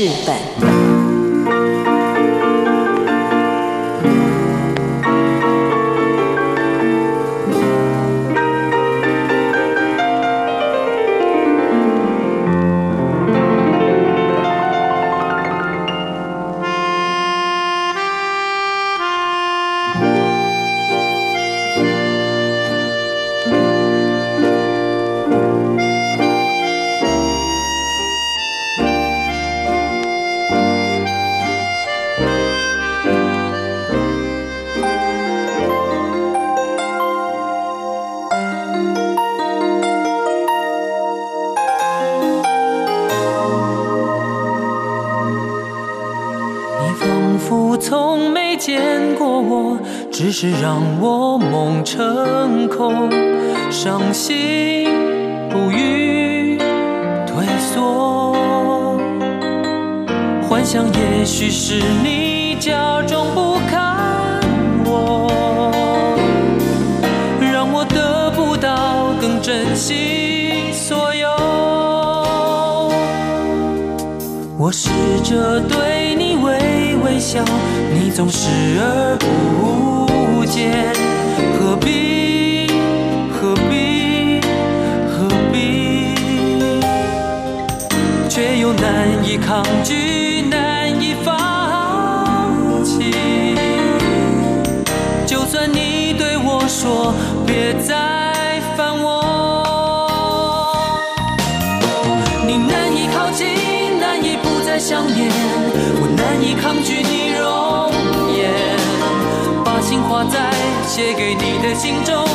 日本。我，只是让我梦成空，伤心不语退缩。幻想也许是你假装不看我，让我得不到更珍惜所有。我试着对你微微笑，总视而不见。何必？何必？何必？却又难以抗拒，难以放弃。就算你对我说别再烦我，你难以靠近，难以不再想念，我难以抗拒你写给你的信中，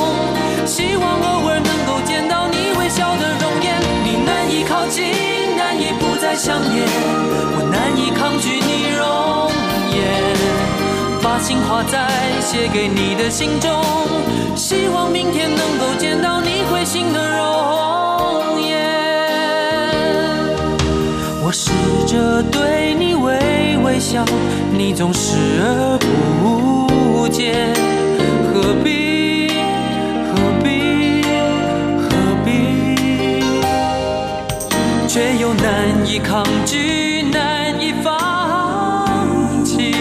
希望偶尔能够见到你微笑的容颜。你难以靠近，难以不再想念，我难以抗拒你容颜，把心画在写给你的信中，希望明天能够见到你会心的容颜。我试着对你微微笑，你总视而不见。何必？何必？何必？却又难以抗拒，难以放弃。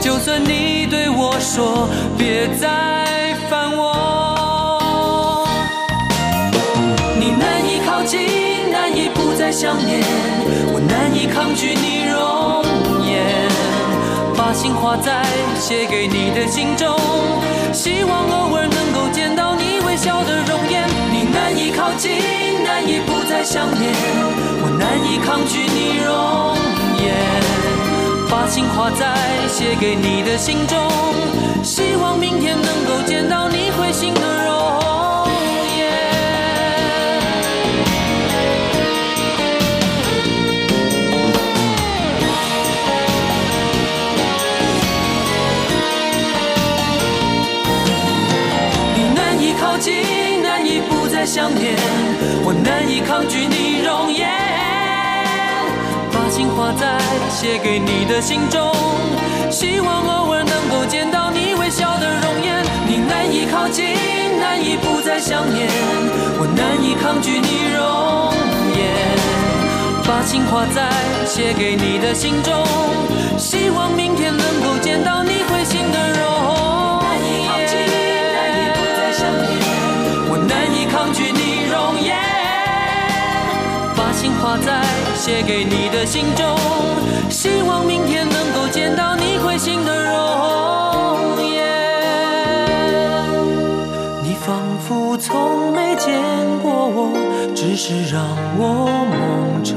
就算你对我说别再烦我，你难以靠近，难以不再想念，我难以抗拒你容，把心画在写给你的信中，希望偶尔能够见到你微笑的容颜。你难以靠近，难以不再想念，我难以抗拒你容颜。把心画在写给你的信中，希望明天能够见到你会心的容想念，我难以抗拒你容颜。把心画在写给你的信中，希望偶尔能够见到你微笑的容颜。你难以靠近，难以不再想念，我难以抗拒你容颜。把心画在写给你的信中，希望明天能够见到你会心心画在写给你的信中，希望明天能够见到你会心的容颜。你仿佛从没见过我，只是让我梦成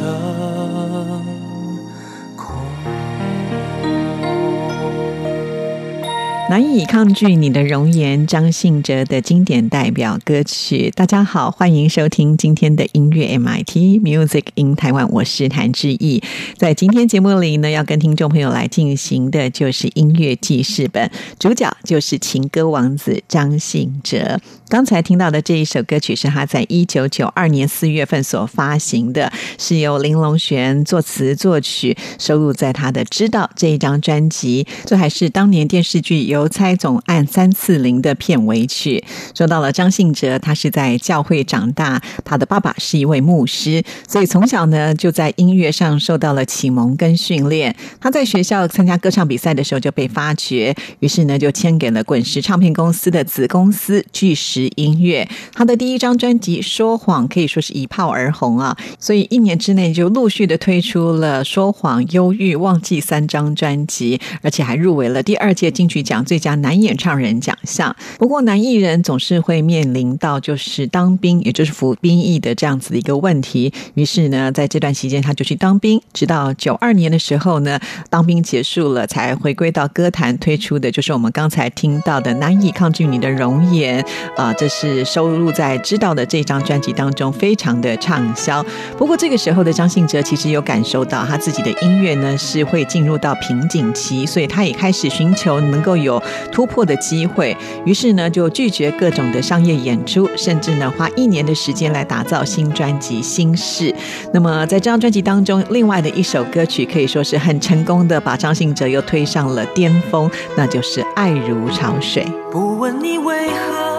难以抗拒你的容颜，张信哲的经典代表歌曲。大家好，欢迎收听今天的音乐 MIT Music in Taiwan，，我是谭志毅。在今天节目里呢，要跟听众朋友来进行的就是音乐记事本，主角就是情歌王子张信哲。刚才听到的这一首歌曲是他在一九九二年四月份所发行的，是由林隆璇作词作曲，收录在他的《知道》这一张专辑。这还是当年电视剧。邮差总案三四零的片尾曲，说到了张信哲，他是在教会长大，他的爸爸是一位牧师，所以从小呢就在音乐上受到了启蒙跟训练。他在学校参加歌唱比赛的时候就被发掘，于是呢就签给了滚石唱片公司的子公司巨石音乐。他的第一张专辑《说谎》可以说是一炮而红啊，所以一年之内就陆续的推出了《说谎》《忧郁》《忘记》三张专辑，而且还入围了第二届金曲奖。最佳男演唱人奖项。不过，男艺人总是会面临到就是当兵，也就是服兵役的这样子的一个问题。于是呢，在这段期间，他就去当兵。直到九二年的时候呢，当兵结束了，才回归到歌坛，推出的就是我们刚才听到的《难以抗拒你的容颜》啊，这是收录在《知道》的这张专辑当中，非常的畅销。不过，这个时候的张信哲其实有感受到他自己的音乐呢是会进入到瓶颈期，所以他也开始寻求能够有。突破的机会，于是呢就拒绝各种的商业演出，甚至呢花一年的时间来打造新专辑《心事》。那么在这张专辑当中，另外的一首歌曲可以说是很成功的，把张信哲又推上了巅峰，那就是《爱如潮水》。不问你为何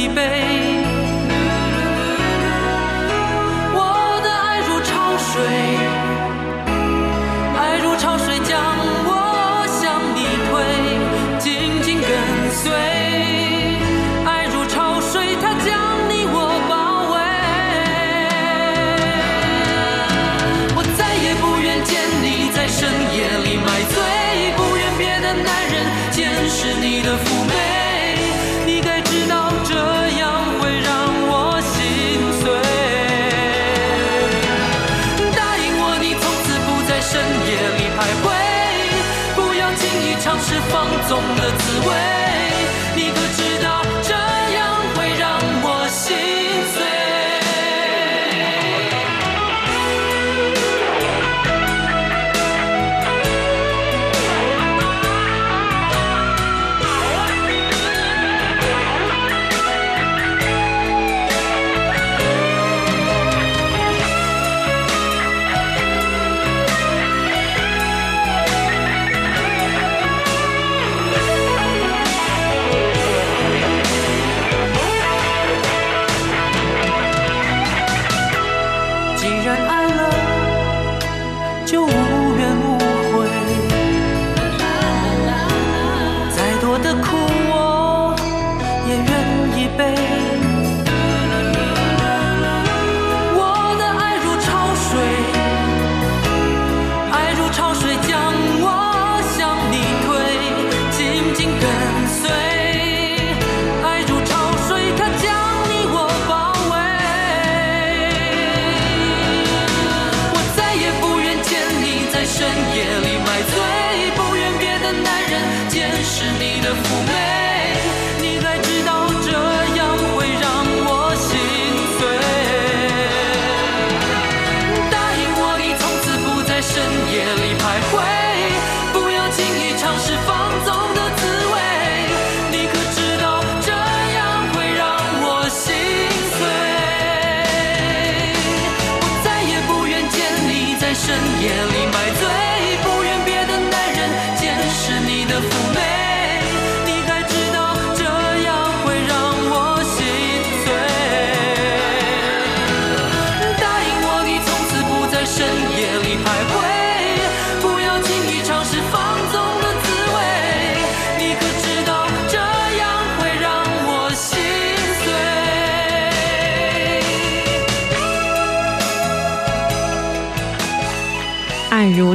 一杯。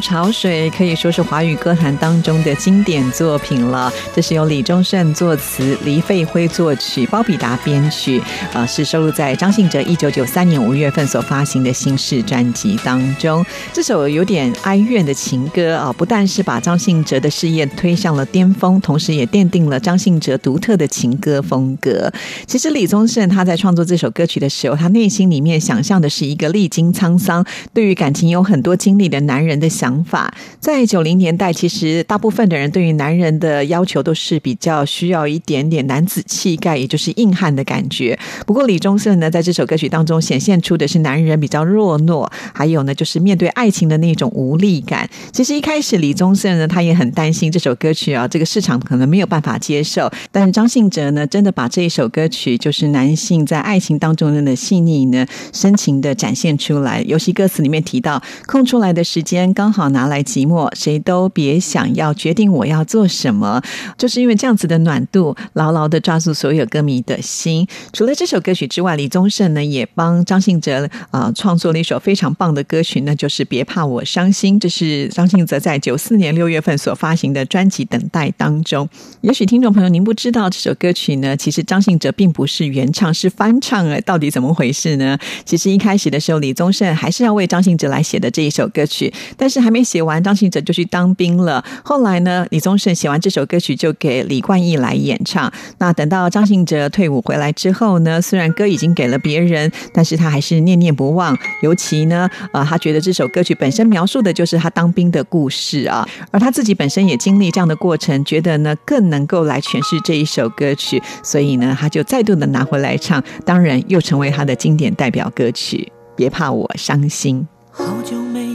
潮水》可以说是华语歌坛当中的经典作品了。这是由李宗盛作词，黎费辉作曲，包比达编曲，啊，是收录在张信哲一九九三年五月份所发行的新式专辑当中。这首有点哀怨的情歌啊，不但是把张信哲的事业推向了巅峰，同时也奠定了张信哲独特的情歌风格。其实李宗盛他在创作这首歌曲的时候，他内心里面想象的是一个历经沧桑、对于感情有很多经历的男人的想想法。在九零年代，其实大部分的人对于男人的要求都是比较需要一点点男子气概，也就是硬汉的感觉。不过李宗盛呢，在这首歌曲当中显现出的是男人比较弱懦，还有呢，就是面对爱情的那种无力感。其实一开始李宗盛呢，他也很担心这首歌曲啊，这个市场可能没有办法接受。但是张信哲呢，真的把这一首歌曲，就是男性在爱情当中的细腻呢、深情的展现出来。尤其歌词里面提到，空出来的时间刚好拿来寂寞，谁都别想要决定我要做什么。就是因为这样子的暖度，牢牢的抓住所有歌迷的心。除了这首歌曲之外，李宗盛呢也帮张信哲啊创作了一首非常棒的歌曲，那就是《别怕我伤心》。这是张信哲在九四年六月份所发行的专辑《等待》当中。也许听众朋友您不知道这首歌曲呢，其实张信哲并不是原唱，是翻唱。哎，到底怎么回事呢？其实一开始的时候，李宗盛还是要为张信哲来写的这一首歌曲，但是还没写完，张信哲就去当兵了。后来呢，李宗盛写完这首歌曲就给李冠毅来演唱。那等到张信哲退伍回来之后呢，虽然歌已经给了别人，但是他还是念念不忘。尤其呢，呃，他觉得这首歌曲本身描述的就是他当兵的故事啊，而他自己本身也经历这样的过程，觉得呢更能够来诠释这一首歌曲，所以呢，他就再度的拿回来唱，当然又成为他的经典代表歌曲。别怕我伤心。好久没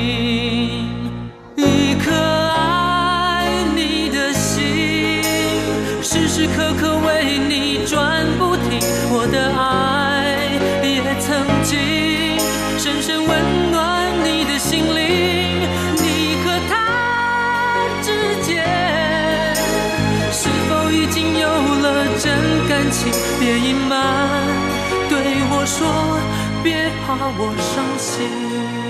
别隐瞒，对我说，别怕我伤心。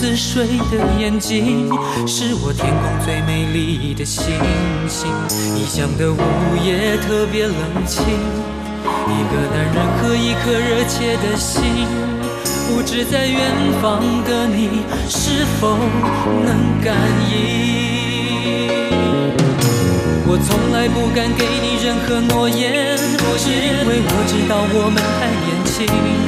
似水的眼睛，是我天空最美丽的星星。异乡的午夜特别冷清，一个男人和一颗热切的心，不知在远方的你是否能感应。我从来不敢给你任何诺言，是因为我知道我们太年轻。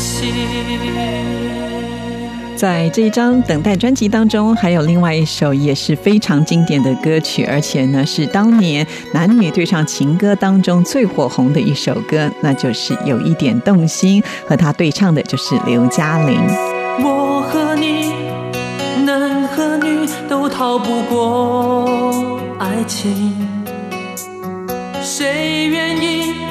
在这一张等待专辑当中，还有另外一首也是非常经典的歌曲，而且呢是当年男女对唱情歌当中最火红的一首歌，那就是有一点动心，和他对唱的就是刘嘉玲。我和你，男和女都逃不过爱情，谁愿意？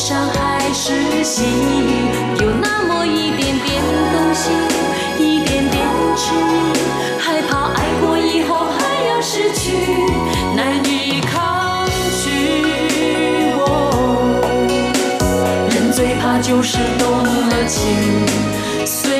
上还是喜？有那么一点点动心，一点点痴迷，害怕爱过以后还要失去，难以抗拒。我人最怕就是动了情，虽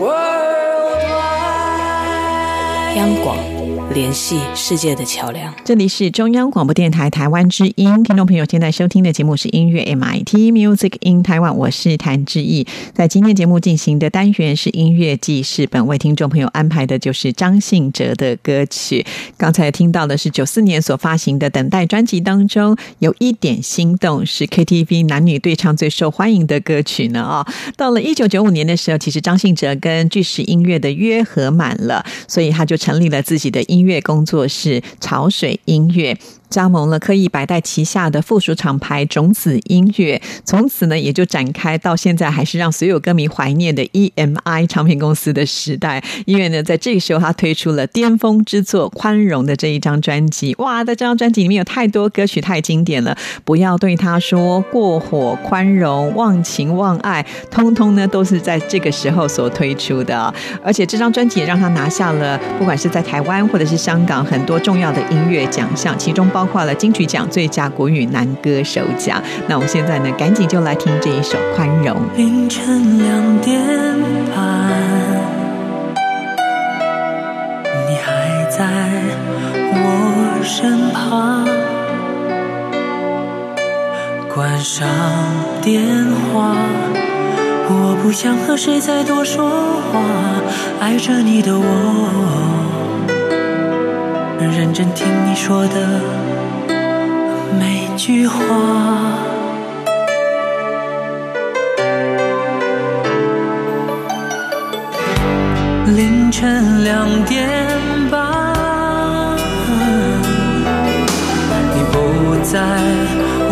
RTI，Worldwide。央广联系世界的桥梁。这里是中央广播电台台湾之音，听众朋友现在收听的节目是音乐 MIT Music in Taiwan，我是谭志毅。在今天节目进行的单元是音乐记事本，为听众朋友安排的就是张信哲的歌曲。刚才听到的是九四年所发行的《等待》专辑当中有一点心动，是 KTV 男女对唱最受欢迎的歌曲呢啊、到了一九九五年的时候，其实张信哲跟巨石音乐的约合满了，所以他就成立了自己的音音乐工作室潮水音乐。加盟了科艺百代旗下的附属厂牌种子音乐，从此呢也就展开到现在还是让所有歌迷怀念的 EMI 唱片公司的时代。因为呢，在这个时候他推出了巅峰之作《宽容》的这一张专辑，哇，在这张专辑里面有太多歌曲太经典了，不要对他说过火、宽容、忘情忘爱，通通呢都是在这个时候所推出的。而且这张专辑也让他拿下了不管是在台湾或者是香港很多重要的音乐奖项，其中包包括了金曲奖最佳国语男歌手奖。那我们现在呢，赶紧就来听这一首《宽容》。凌晨两点半，你还在我身旁。关上电话，我不想和谁再多说话。爱着你的我，认真听你说的句话。凌晨两点半，你不在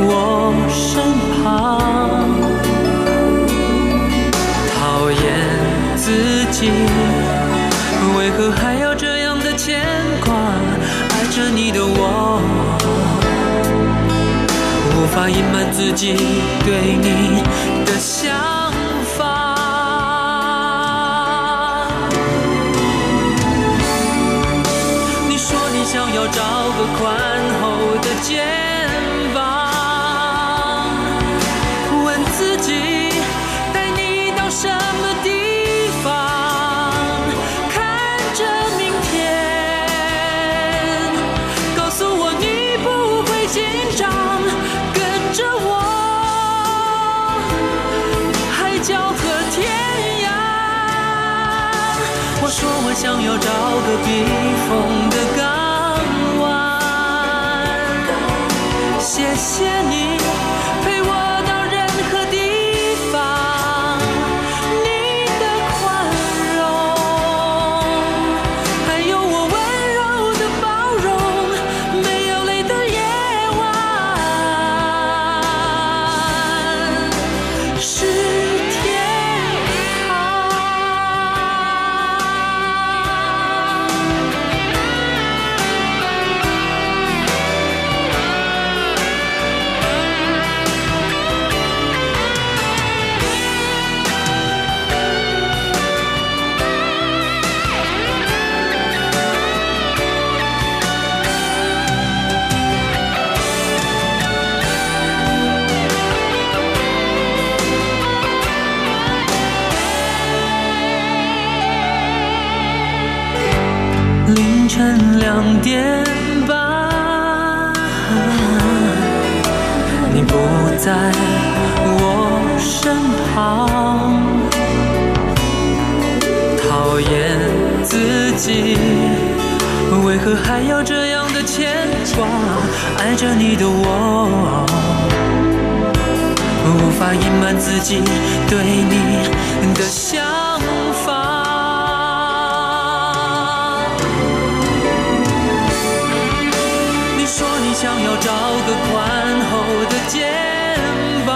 我身旁，讨厌自己，无法隐瞒自己对你的想法。你说你想要找个宽厚的肩两点半，你不在我身旁，讨厌自己，为何还要这样的牵挂？爱着你的我，无法隐瞒自己对你的想找个宽厚的肩膀，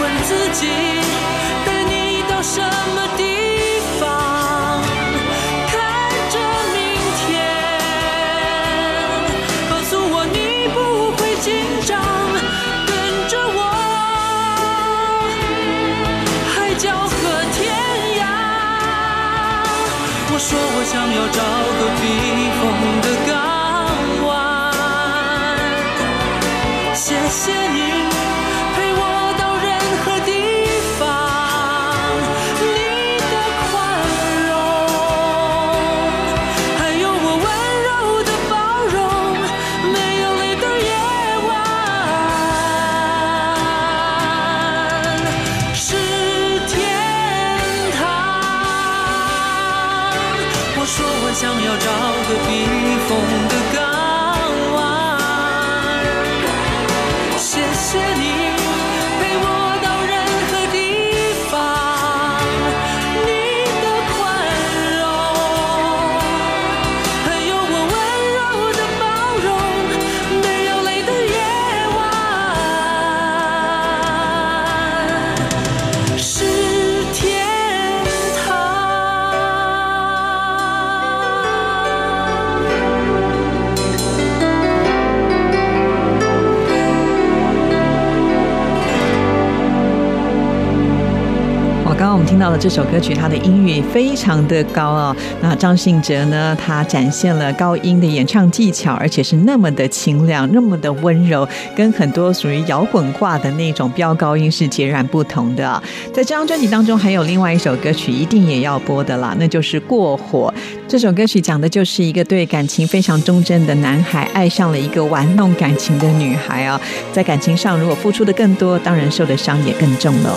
问自己带你到什么地方，看着明天，告诉我你不会紧张，跟着我，海角和天涯。我说我想要找个避谢谢你到了这首歌曲，它的音域非常的高哦。那张信哲呢，他展现了高音的演唱技巧，而且是那么的清亮，那么的温柔，跟很多属于摇滚挂的那种飙高音是截然不同的。在这张专辑当中，还有另外一首歌曲一定也要播的啦，那就是《过火》。这首歌曲讲的就是一个对感情非常忠贞的男孩，爱上了一个玩弄感情的女孩啊。在感情上，如果付出的更多，当然受的伤也更重了。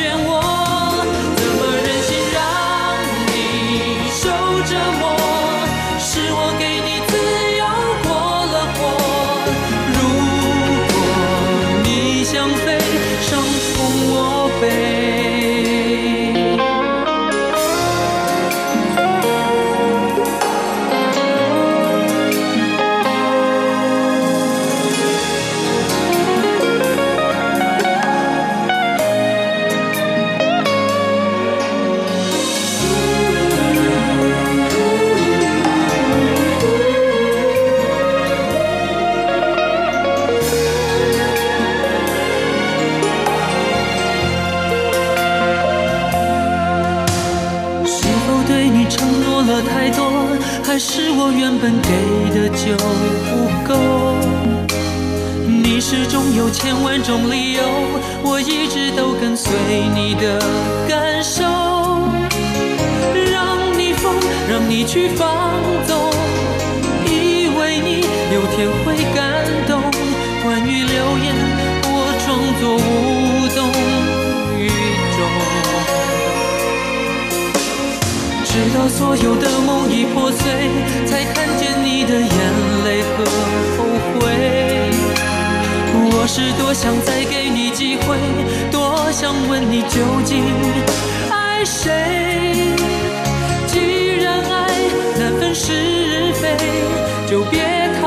漩涡。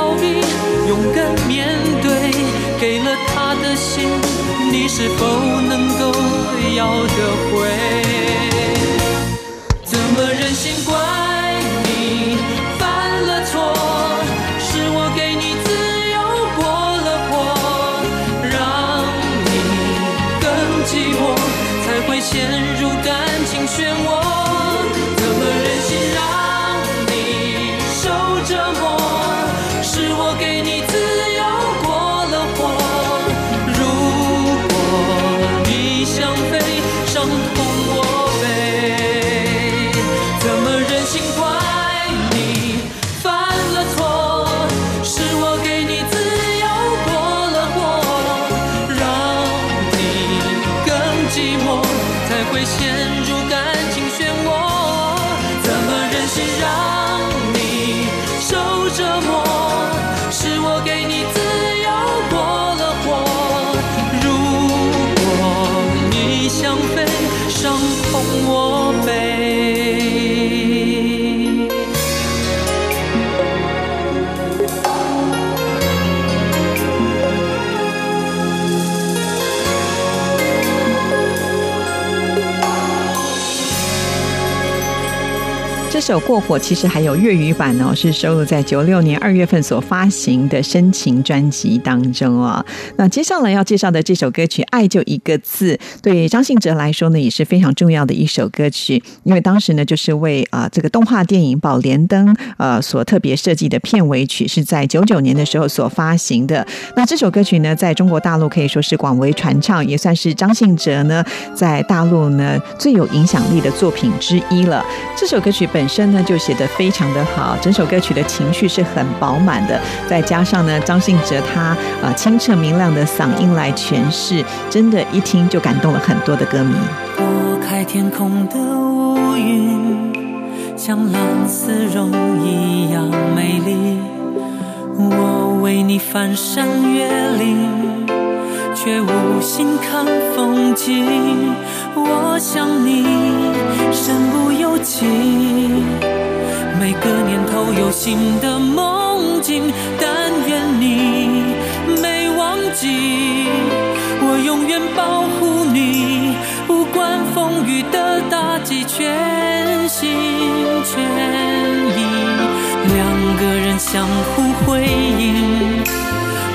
逃避，勇敢面对。给了他的心，你是否能够要得回？怎么忍心怪这首《过火》其实还有粤语版哦，是收录在九六年二月份所发行的深情专辑当中哦。那接下来要介绍的这首歌曲《爱就一个字》，对张信哲来说呢也是非常重要的一首歌曲，因为当时呢就是为啊、这个动画电影《宝莲灯》呃所特别设计的片尾曲，是在九九年的时候所发行的。那这首歌曲呢，在中国大陆可以说是广为传唱，也算是张信哲呢在大陆呢最有影响力的作品之一了。这首歌曲本本身呢就写得非常的好，整首歌曲的情绪是很饱满的，再加上呢张信哲他啊清澈明亮的嗓音来诠释，真的，一听就感动了很多的歌迷。拨开天空的乌云，像蓝丝绒一样美丽。我为你翻山越岭，却无心看风景。我想你身不由己，每个年头有新的梦境，但愿你没忘记，我永远保护你，不管风雨的打击，全心全意，两个人相互辉映。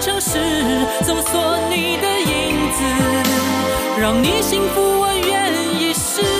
城市，搜索你的影子，让你幸福，我愿意试。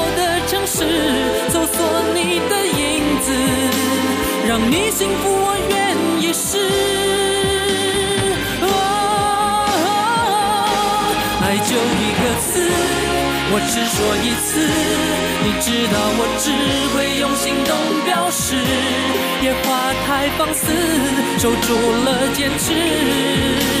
是，搜索你的影子，让你幸福，我愿意试。爱就一个字，我只说一次。你知道我只会用行动表示，野花太放肆，守住了坚持。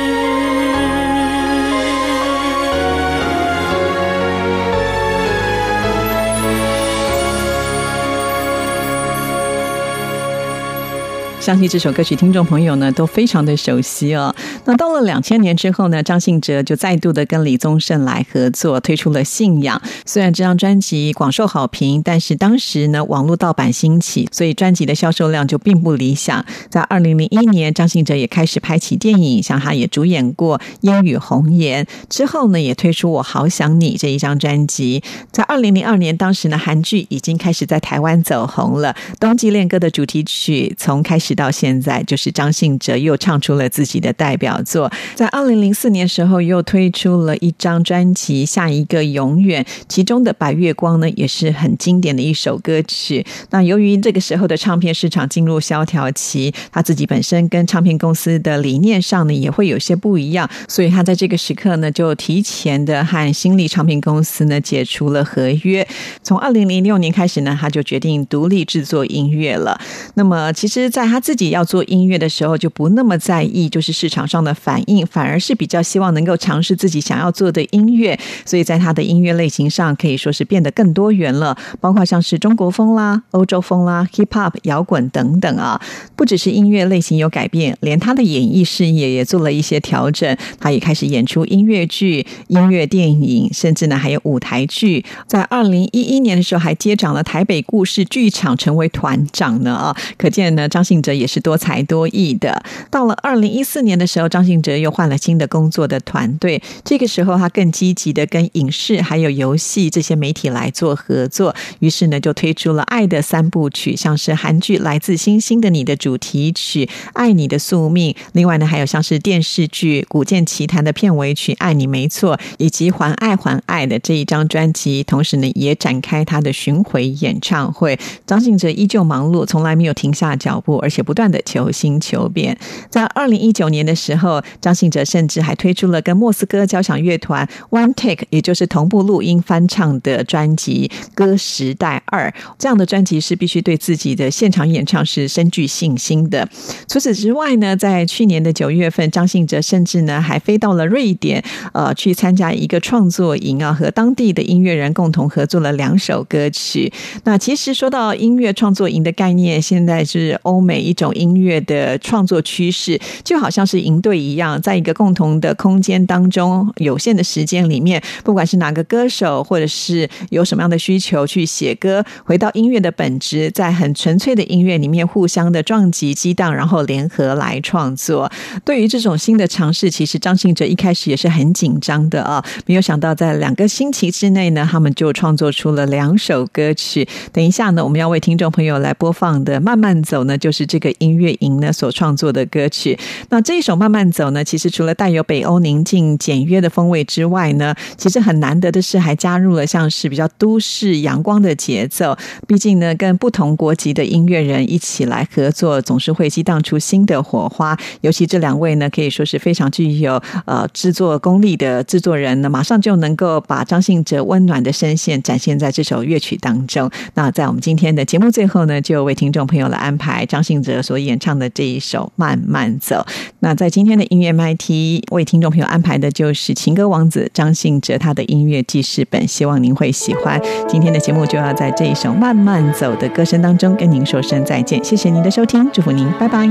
相信这首歌曲，听众朋友呢都非常的熟悉哦。那到了两千年之后呢，张信哲就再度的跟李宗盛来合作，推出了《信仰》。虽然这张专辑广受好评，但是当时呢网络盗版兴起，所以专辑的销售量就并不理想。在二零零一年，张信哲也开始拍起电影，像他也主演过《烟雨红颜》，之后呢也推出《我好想你》这一张专辑。在二零零二年，当时呢韩剧已经开始在台湾走红了，《冬季恋歌》的主题曲从开始。直到现在，就是张信哲又唱出了自己的代表作。在二零零四年时候，又推出了一张专辑《下一个永远》，其中的《白月光》呢，也是很经典的一首歌曲。那由于这个时候的唱片市场进入萧条期，他自己本身跟唱片公司的理念上呢，也会有些不一样，所以他在这个时刻呢，就提前的和新力唱片公司呢解除了合约。从二零零六年开始呢，他就决定独立制作音乐了。那么，其实，在他自己要做音乐的时候，就不那么在意就是市场上的反应，反而是比较希望能够尝试自己想要做的音乐。所以在他的音乐类型上，可以说是变得更多元了，包括像是中国风啦、欧洲风啦、hip hop、摇滚等等啊。不只是音乐类型有改变，连他的演艺事业也做了一些调整。他也开始演出音乐剧、音乐电影，甚至呢还有舞台剧。在二零一一年的时候，还接掌了台北故事剧场，成为团长呢啊！可见呢，张信哲。也是多才多艺的。到了二零一四年的时候，张信哲又换了新的工作的团队。这个时候，他更积极的跟影视还有游戏这些媒体来做合作。于是呢，就推出了《爱的三部曲》，像是韩剧《来自星星的你》的主题曲《爱你的宿命》，另外呢，还有像是电视剧《古剑奇谭》的片尾曲《爱你没错》，以及《还爱还爱》的这一张专辑。同时呢，也展开他的巡回演唱会。张信哲依旧忙碌，从来没有停下脚步，而且。不断的求新求变，在二零一九年的时候，张信哲甚至还推出了跟莫斯科交响乐团 One Take，也就是同步录音翻唱的专辑《歌时代二》。这样的专辑是必须对自己的现场演唱是深具信心的。除此之外呢，在去年的九月份，张信哲甚至呢还飞到了瑞典，呃，去参加一个创作营啊，和当地的音乐人共同合作了两首歌曲。那其实说到音乐创作营的概念，现在是欧美。一种音乐的创作趋势，就好像是营队一样，在一个共同的空间当中，有限的时间里面，不管是哪个歌手，或者是有什么样的需求去写歌，回到音乐的本质，在很纯粹的音乐里面互相的撞击、激荡，然后联合来创作。对于这种新的尝试，其实张信哲一开始也是很紧张的啊，没有想到在两个星期之内呢，他们就创作出了两首歌曲。等一下呢，我们要为听众朋友来播放的《慢慢走》呢，就是。这个音乐营呢所创作的歌曲。那这一首《慢慢走》呢，其实除了带有北欧宁静简约的风味之外呢，其实很难得的是还加入了像是比较都市阳光的节奏。毕竟呢，跟不同国籍的音乐人一起来合作，总是会激荡出新的火花。尤其这两位呢，可以说是非常具有呃制作功力的制作人呢，马上就能够把张信哲温暖的声线展现在这首乐曲当中。那在我们今天的节目最后呢，就为听众朋友来安排张信哲所演唱的这一首《慢慢走》。那在今天的音乐 MT 为听众朋友安排的就是情歌王子张信哲他的音乐记事本，希望您会喜欢。今天的节目就要在这一首《慢慢走》的歌声当中跟您说声再见，谢谢您的收听，祝福您，拜拜。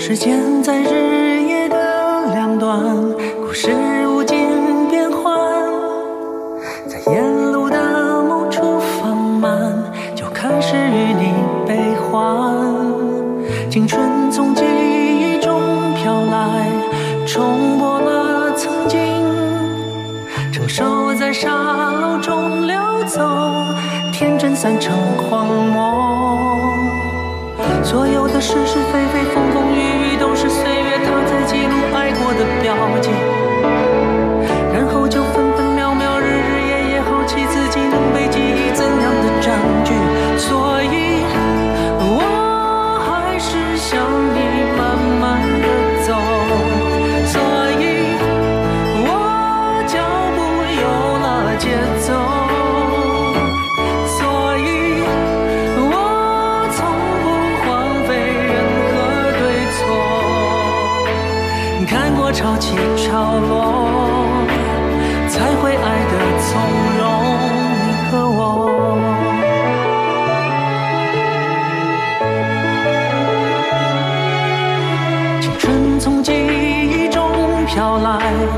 时间在散成荒漠。所有的是是非非、风风雨雨，都是岁月它在记录爱过的标记。life.